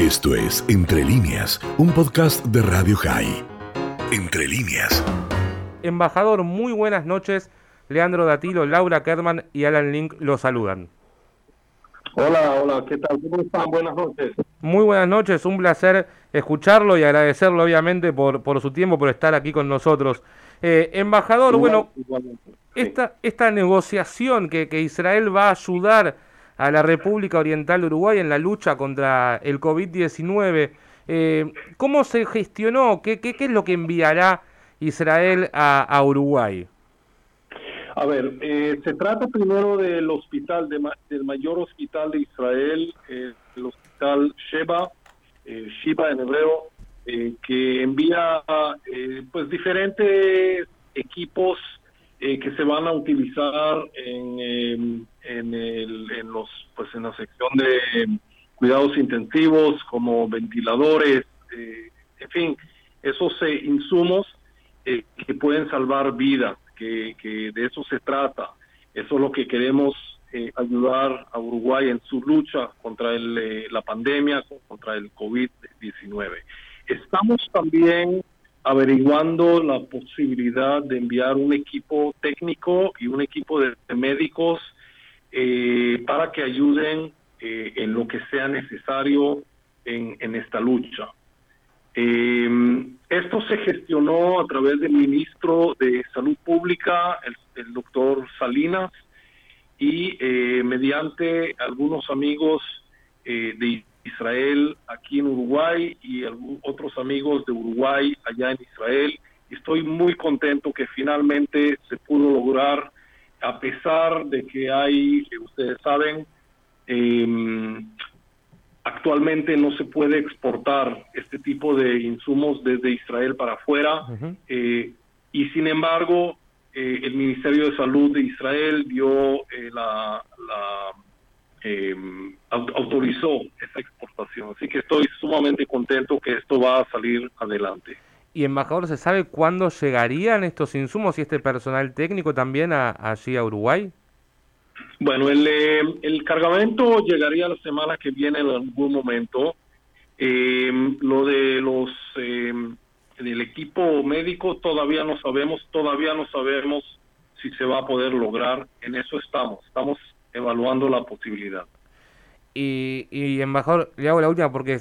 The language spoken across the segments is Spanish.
Esto es Entre líneas, un podcast de Radio High. Entre líneas. Embajador, muy buenas noches. Leandro Datilo, Laura Kerman y Alan Link lo saludan. Hola, hola, ¿qué tal? ¿Cómo están? Buenas noches. Muy buenas noches, un placer escucharlo y agradecerlo obviamente por, por su tiempo, por estar aquí con nosotros. Eh, embajador, bueno, esta, esta negociación que, que Israel va a ayudar a la República Oriental de Uruguay en la lucha contra el COVID-19, eh, ¿cómo se gestionó? ¿Qué, ¿Qué, qué, es lo que enviará Israel a, Uruguay? A ver, eh, se trata primero del hospital, de, del mayor hospital de Israel, eh, el hospital Sheba, eh, Shiva en hebreo, que envía pues diferentes equipos que se van a utilizar en, en, el, en los pues en la sección de cuidados intensivos como ventiladores, en fin, esos insumos que pueden salvar vidas que, que, de eso se trata. Eso es lo que queremos eh, ayudar a Uruguay en su lucha contra el, eh, la pandemia, contra el COVID-19. Estamos también averiguando la posibilidad de enviar un equipo técnico y un equipo de médicos eh, para que ayuden eh, en lo que sea necesario en, esta lucha. Eh, esto se gestionó a través del ministro de Salud Pública, el, el doctor Salinas, y eh, mediante algunos amigos eh, de Israel aquí en Uruguay y otros amigos de Uruguay allá en Israel. Estoy muy contento que finalmente se pudo lograr, a pesar de que hay, ustedes saben, eh, actualmente no se puede exportar este tipo de insumos desde Israel para afuera uh -huh. eh, y sin embargo eh, el Ministerio de Salud de Israel dio eh, la, la autorizó esa exportación así que estoy sumamente contento que esto va a salir adelante y embajador se sabe cuándo llegarían estos insumos y este personal técnico también a, allí a Uruguay bueno, el, eh, el, cargamento llegaría la semana que viene en algún momento. Eh, lo de los eh, del equipo médico todavía no sabemos, todavía no sabemos si se va a poder lograr. En eso estamos, estamos evaluando la posibilidad. Y, y embajador, le hago la última porque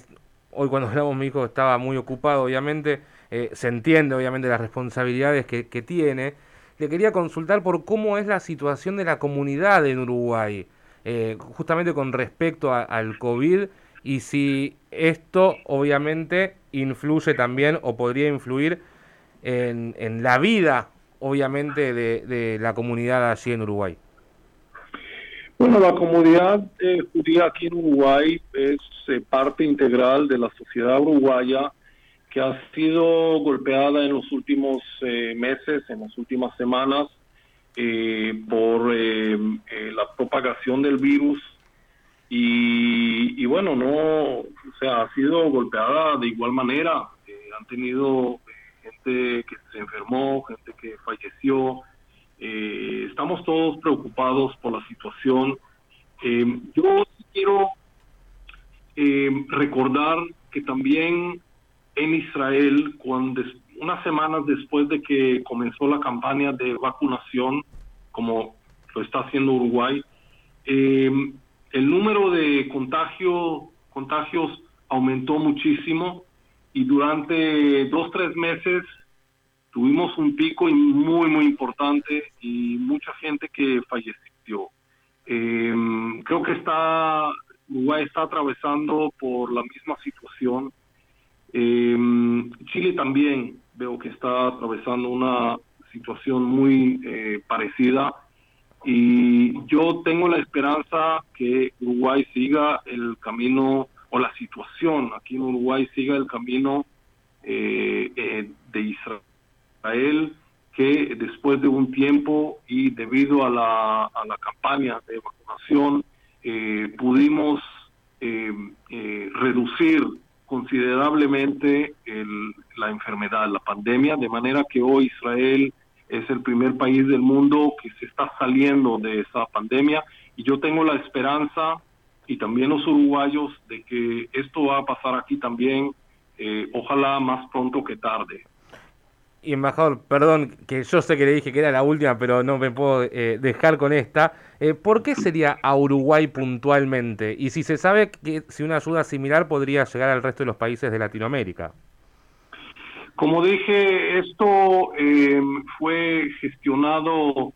hoy cuando hablamos mi hijo estaba muy ocupado, obviamente, eh, se entiende obviamente las responsabilidades que, tiene le quería consultar por cómo es la situación de la comunidad en Uruguay, eh, justamente con respecto al COVID y si esto obviamente influye también o podría influir en, la vida, obviamente, de, la comunidad allí en Uruguay. Bueno, la comunidad eh, judía aquí en Uruguay es parte integral de la sociedad uruguaya que ha sido golpeada en los últimos eh, meses, en las últimas semanas, eh, por eh, eh, la propagación del virus. Y, y, bueno, no, o sea, ha sido golpeada de igual manera. han tenido gente que se enfermó, gente que falleció. estamos todos preocupados por la situación. yo quiero recordar que también en Israel cuando unas semanas después de que comenzó la campaña de vacunación, como lo está haciendo Uruguay, eh, el número de contagio, contagios aumentó muchísimo y durante dos, tres meses tuvimos un pico muy, muy importante y mucha gente que falleció. Eh, creo que está Uruguay está atravesando por la misma situación Chile también veo que está atravesando una situación muy eh, parecida y yo tengo la esperanza que Uruguay siga el camino o la situación aquí en Uruguay siga el camino eh, eh, de Israel que después de un tiempo y debido a la, a la campaña de vacunación eh, pudimos reducir considerablemente el, la enfermedad, la pandemia, de manera que hoy Israel es el primer país del mundo que se está saliendo de esa pandemia y yo tengo la esperanza y también los uruguayos de que esto va a pasar aquí también, ojalá más pronto que tarde. Y embajador, perdón, que yo sé que le dije que era la última, pero no me puedo eh, dejar con esta. Eh, ¿Por qué sería a Uruguay puntualmente? Y si se sabe que si una ayuda similar podría llegar al resto de los países de Latinoamérica. Como dije, esto eh, fue gestionado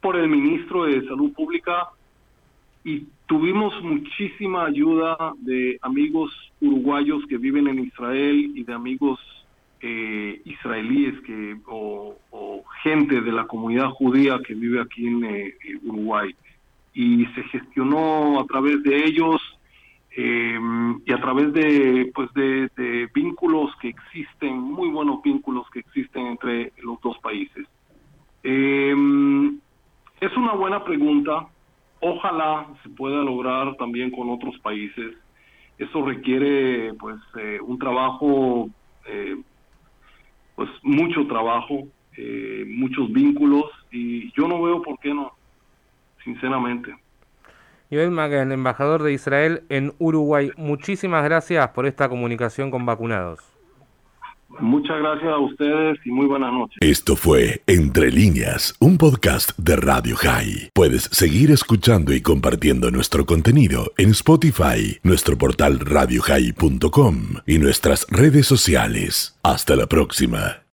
por el ministro de Salud Pública y tuvimos muchísima ayuda de amigos uruguayos que viven en Israel y de amigos eh, israelíes que o, gente de la comunidad judía que vive aquí en eh, Uruguay. Y se gestionó a través de ellos em, y a través de pues de, vínculos que existen muy buenos vínculos que existen entre los dos países. Em, es una buena pregunta. Ojalá se pueda lograr también con otros países. Eso requiere pues eh, un trabajo eh, pues mucho trabajo, eh, muchos vínculos y yo no veo por qué no, sinceramente. Joel Magan, embajador de Israel en Uruguay, muchísimas gracias por esta comunicación con vacunados. Muchas gracias a ustedes y muy buenas noches. Esto fue Entre líneas, un podcast de Radio High. Puedes seguir escuchando y compartiendo nuestro contenido en Spotify, nuestro portal radiohigh.com y nuestras redes sociales. Hasta la próxima.